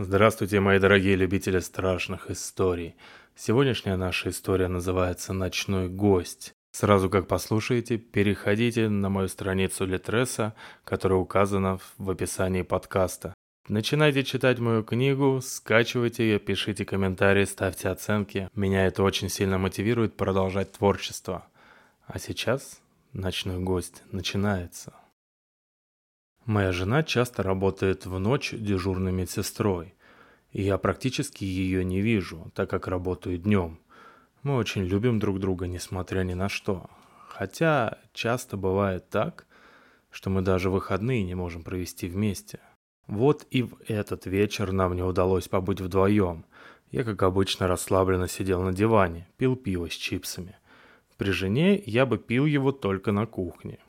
Здравствуйте, мои дорогие любители страшных историй. Сегодняшняя наша история называется «Ночной гость». Сразу как послушаете, переходите на мою страницу Литреса, которая указана в описании подкаста. Начинайте читать мою книгу, скачивайте ее, пишите комментарии, ставьте оценки. Меня это очень сильно мотивирует продолжать творчество. А сейчас ночной гость начинается. Моя жена часто работает в ночь дежурной медсестрой, и я практически ее не вижу, так как работаю днем. Мы очень любим друг друга, несмотря ни на что. Хотя часто бывает так, что мы даже выходные не можем провести вместе. Вот и в этот вечер нам не удалось побыть вдвоем. Я, как обычно, расслабленно сидел на диване, пил пиво с чипсами. При жене я бы пил его только на кухне.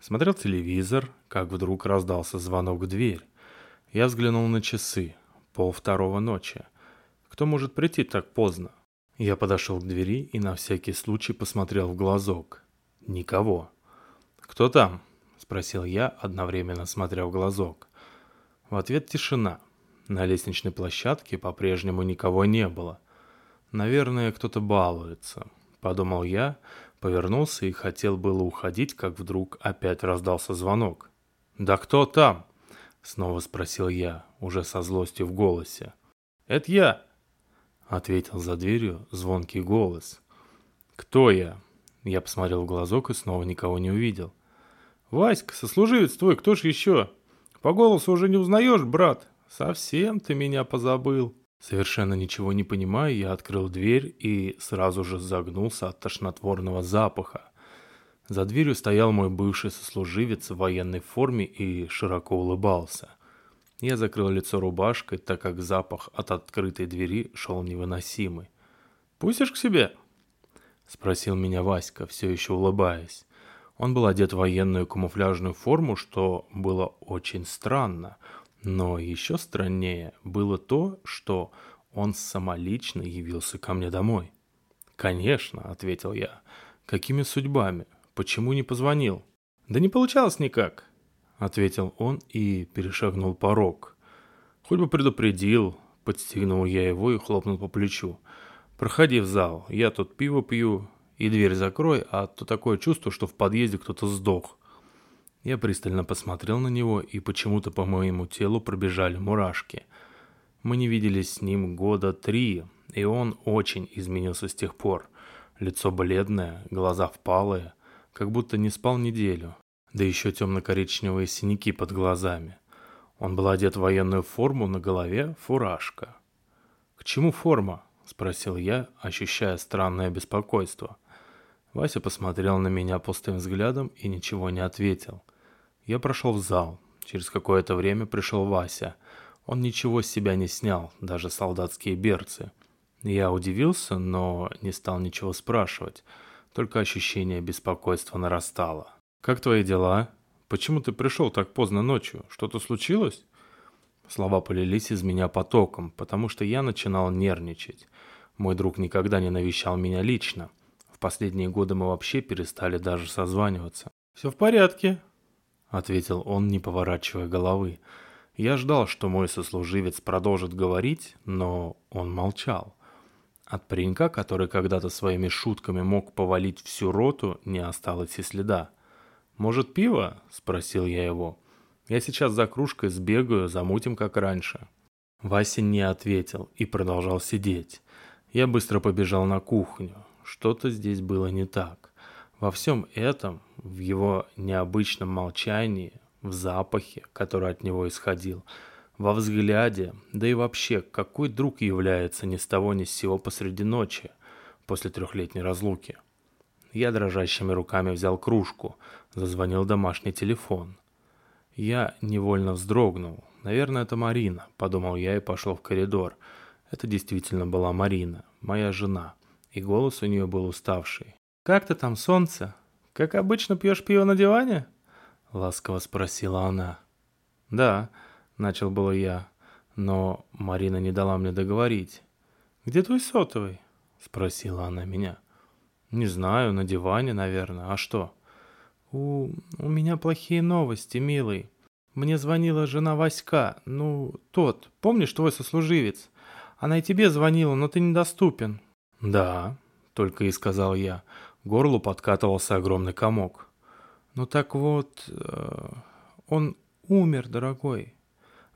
Смотрел телевизор, как вдруг раздался звонок в дверь. Я взглянул на часы. Пол второго ночи. Кто может прийти так поздно? Я подошел к двери и на всякий случай посмотрел в глазок. Никого. «Кто там?» – спросил я, одновременно смотря в глазок. В ответ тишина. На лестничной площадке по-прежнему никого не было. «Наверное, кто-то балуется», – подумал я, Повернулся и хотел было уходить, как вдруг опять раздался звонок. «Да кто там?» — снова спросил я, уже со злостью в голосе. «Это я!» — ответил за дверью звонкий голос. «Кто я?» Я посмотрел в глазок и снова никого не увидел. «Васька, сослуживец твой, кто ж еще? По голосу уже не узнаешь, брат? Совсем ты меня позабыл!» Совершенно ничего не понимая, я открыл дверь и сразу же загнулся от тошнотворного запаха. За дверью стоял мой бывший сослуживец в военной форме и широко улыбался. Я закрыл лицо рубашкой, так как запах от открытой двери шел невыносимый. «Пустишь к себе?» — спросил меня Васька, все еще улыбаясь. Он был одет в военную камуфляжную форму, что было очень странно — но еще страннее было то, что он самолично явился ко мне домой. «Конечно», — ответил я. «Какими судьбами? Почему не позвонил?» «Да не получалось никак», — ответил он и перешагнул порог. «Хоть бы предупредил», — подстегнул я его и хлопнул по плечу. «Проходи в зал, я тут пиво пью, и дверь закрой, а то такое чувство, что в подъезде кто-то сдох». Я пристально посмотрел на него, и почему-то по моему телу пробежали мурашки. Мы не виделись с ним года три, и он очень изменился с тех пор. Лицо бледное, глаза впалые, как будто не спал неделю. Да еще темно-коричневые синяки под глазами. Он был одет в военную форму, на голове фуражка. «К чему форма?» – спросил я, ощущая странное беспокойство. Вася посмотрел на меня пустым взглядом и ничего не ответил. Я прошел в зал. Через какое-то время пришел Вася. Он ничего с себя не снял, даже солдатские берцы. Я удивился, но не стал ничего спрашивать. Только ощущение беспокойства нарастало. «Как твои дела? Почему ты пришел так поздно ночью? Что-то случилось?» Слова полились из меня потоком, потому что я начинал нервничать. Мой друг никогда не навещал меня лично. В последние годы мы вообще перестали даже созваниваться. «Все в порядке», — ответил он, не поворачивая головы. Я ждал, что мой сослуживец продолжит говорить, но он молчал. От паренька, который когда-то своими шутками мог повалить всю роту, не осталось и следа. «Может, пиво?» — спросил я его. «Я сейчас за кружкой сбегаю, замутим как раньше». Вася не ответил и продолжал сидеть. Я быстро побежал на кухню. Что-то здесь было не так. Во всем этом, в его необычном молчании, в запахе, который от него исходил, во взгляде, да и вообще, какой друг является ни с того ни с сего посреди ночи, после трехлетней разлуки. Я дрожащими руками взял кружку, зазвонил домашний телефон. Я невольно вздрогнул. Наверное, это Марина, подумал я и пошел в коридор. Это действительно была Марина, моя жена, и голос у нее был уставший. «Как ты там, солнце? Как обычно пьешь пиво на диване?» — ласково спросила она. «Да», — начал было я, но Марина не дала мне договорить. «Где твой сотовый?» — спросила она меня. «Не знаю, на диване, наверное. А что?» «У, у меня плохие новости, милый. Мне звонила жена Васька, ну, тот, помнишь, твой сослуживец? Она и тебе звонила, но ты недоступен». «Да», — только и сказал я. Горлу подкатывался огромный комок. «Ну так вот, э, он умер, дорогой.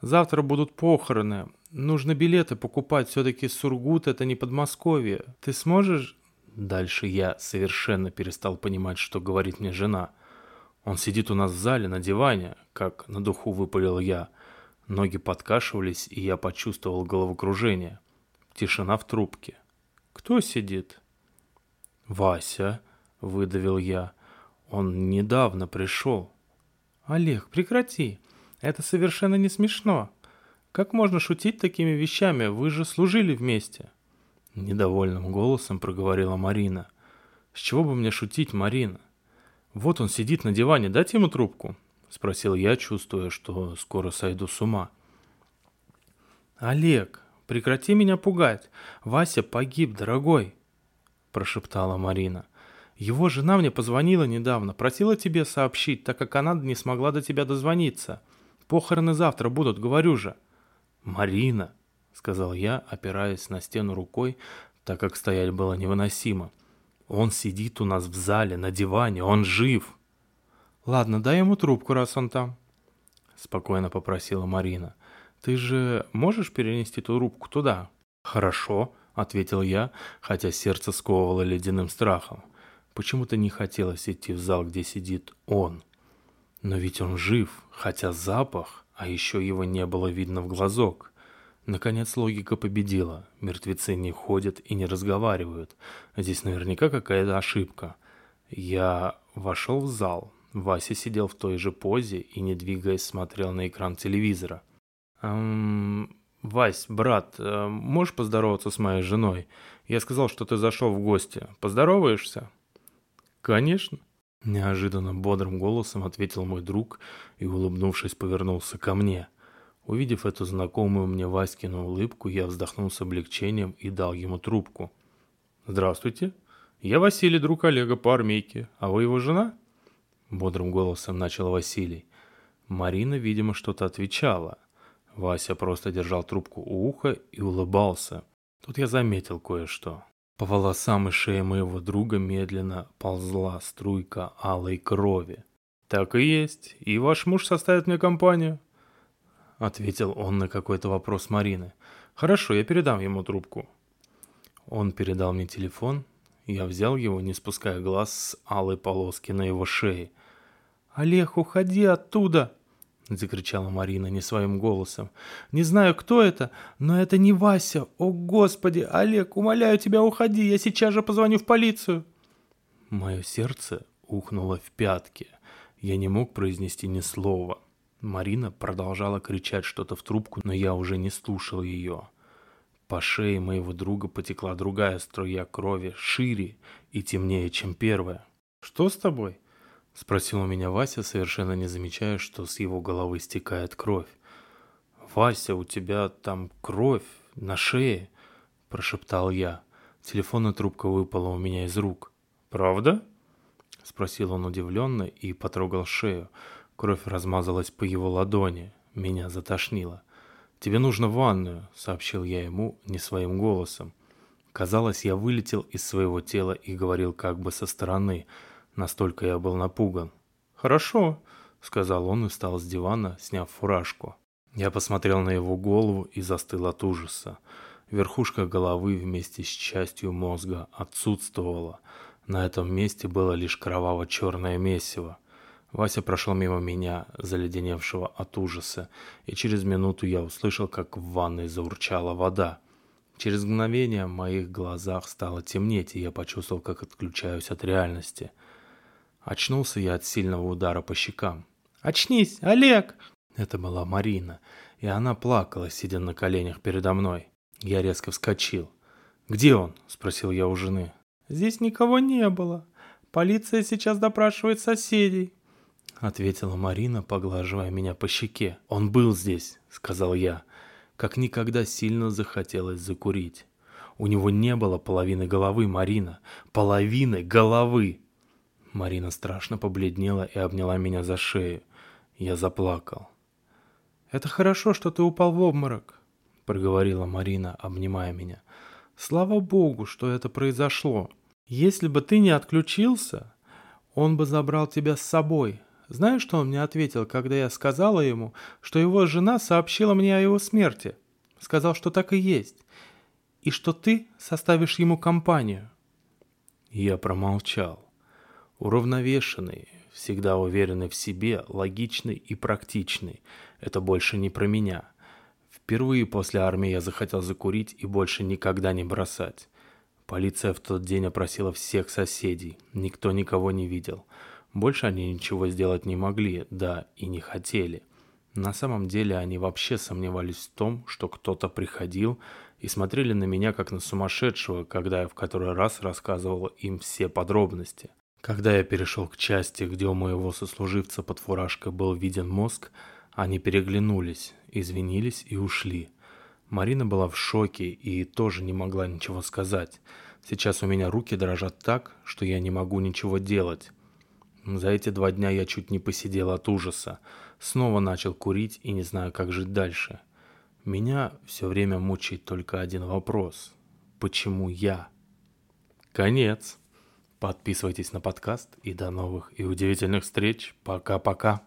Завтра будут похороны. Нужно билеты покупать, все-таки Сургут это не Подмосковье. Ты сможешь...» Дальше я совершенно перестал понимать, что говорит мне жена. Он сидит у нас в зале на диване, как на духу выпалил я. Ноги подкашивались, и я почувствовал головокружение. Тишина в трубке. «Кто сидит?» «Вася», — выдавил я. «Он недавно пришел». «Олег, прекрати. Это совершенно не смешно. Как можно шутить такими вещами? Вы же служили вместе». Недовольным голосом проговорила Марина. «С чего бы мне шутить, Марина? Вот он сидит на диване, дайте ему трубку?» Спросил я, чувствуя, что скоро сойду с ума. «Олег, прекрати меня пугать. Вася погиб, дорогой!» Прошептала Марина. «Его жена мне позвонила недавно, просила тебе сообщить, так как она не смогла до тебя дозвониться. Похороны завтра будут, говорю же». «Марина!» — сказал я, опираясь на стену рукой, так как стоять было невыносимо. «Он сидит у нас в зале, на диване, он жив!» «Ладно, дай ему трубку, раз он там», — спокойно попросила Марина. «Ты же можешь перенести ту трубку туда?» «Хорошо», — ответил я, хотя сердце сковывало ледяным страхом. Почему-то не хотелось идти в зал, где сидит он. Но ведь он жив, хотя запах, а еще его не было видно в глазок. Наконец логика победила. Мертвецы не ходят и не разговаривают. Здесь наверняка какая-то ошибка. Я вошел в зал. Вася сидел в той же позе и, не двигаясь, смотрел на экран телевизора. «Эм, «Вась, брат, э, можешь поздороваться с моей женой? Я сказал, что ты зашел в гости. Поздороваешься?» «Конечно», — неожиданно бодрым голосом ответил мой друг и, улыбнувшись, повернулся ко мне — Увидев эту знакомую мне Васькину улыбку, я вздохнул с облегчением и дал ему трубку. «Здравствуйте. Я Василий, друг Олега по армейке. А вы его жена?» Бодрым голосом начал Василий. Марина, видимо, что-то отвечала. Вася просто держал трубку у уха и улыбался. Тут я заметил кое-что. По волосам и шее моего друга медленно ползла струйка алой крови. «Так и есть. И ваш муж составит мне компанию?» ответил он на какой-то вопрос Марины. «Хорошо, я передам ему трубку». Он передал мне телефон, я взял его, не спуская глаз с алой полоски на его шее. «Олег, уходи оттуда!» — закричала Марина не своим голосом. «Не знаю, кто это, но это не Вася. О, Господи, Олег, умоляю тебя, уходи, я сейчас же позвоню в полицию!» Мое сердце ухнуло в пятки. Я не мог произнести ни слова. Марина продолжала кричать что-то в трубку, но я уже не слушал ее. По шее моего друга потекла другая струя крови, шире и темнее, чем первая. «Что с тобой?» — спросил у меня Вася, совершенно не замечая, что с его головы стекает кровь. «Вася, у тебя там кровь на шее?» — прошептал я. Телефонная трубка выпала у меня из рук. «Правда?» — спросил он удивленно и потрогал шею. Кровь размазалась по его ладони. Меня затошнило. «Тебе нужно в ванную», — сообщил я ему не своим голосом. Казалось, я вылетел из своего тела и говорил как бы со стороны. Настолько я был напуган. «Хорошо», — сказал он и встал с дивана, сняв фуражку. Я посмотрел на его голову и застыл от ужаса. Верхушка головы вместе с частью мозга отсутствовала. На этом месте было лишь кроваво-черное месиво. Вася прошел мимо меня, заледеневшего от ужаса, и через минуту я услышал, как в ванной заурчала вода. Через мгновение в моих глазах стало темнеть, и я почувствовал, как отключаюсь от реальности. Очнулся я от сильного удара по щекам. «Очнись, Олег!» Это была Марина, и она плакала, сидя на коленях передо мной. Я резко вскочил. «Где он?» – спросил я у жены. «Здесь никого не было. Полиция сейчас допрашивает соседей», ответила Марина, поглаживая меня по щеке. «Он был здесь», — сказал я. Как никогда сильно захотелось закурить. У него не было половины головы, Марина. Половины головы! Марина страшно побледнела и обняла меня за шею. Я заплакал. «Это хорошо, что ты упал в обморок», — проговорила Марина, обнимая меня. «Слава богу, что это произошло. Если бы ты не отключился, он бы забрал тебя с собой. Знаешь, что он мне ответил, когда я сказала ему, что его жена сообщила мне о его смерти? Сказал, что так и есть, и что ты составишь ему компанию». Я промолчал. Уравновешенный, всегда уверенный в себе, логичный и практичный. Это больше не про меня. Впервые после армии я захотел закурить и больше никогда не бросать. Полиция в тот день опросила всех соседей. Никто никого не видел. Больше они ничего сделать не могли, да, и не хотели. На самом деле они вообще сомневались в том, что кто-то приходил и смотрели на меня как на сумасшедшего, когда я в который раз рассказывал им все подробности. Когда я перешел к части, где у моего сослуживца под фуражкой был виден мозг, они переглянулись, извинились и ушли. Марина была в шоке и тоже не могла ничего сказать. Сейчас у меня руки дрожат так, что я не могу ничего делать. За эти два дня я чуть не посидел от ужаса. Снова начал курить и не знаю, как жить дальше. Меня все время мучает только один вопрос. Почему я? Конец. Подписывайтесь на подкаст и до новых и удивительных встреч. Пока-пока.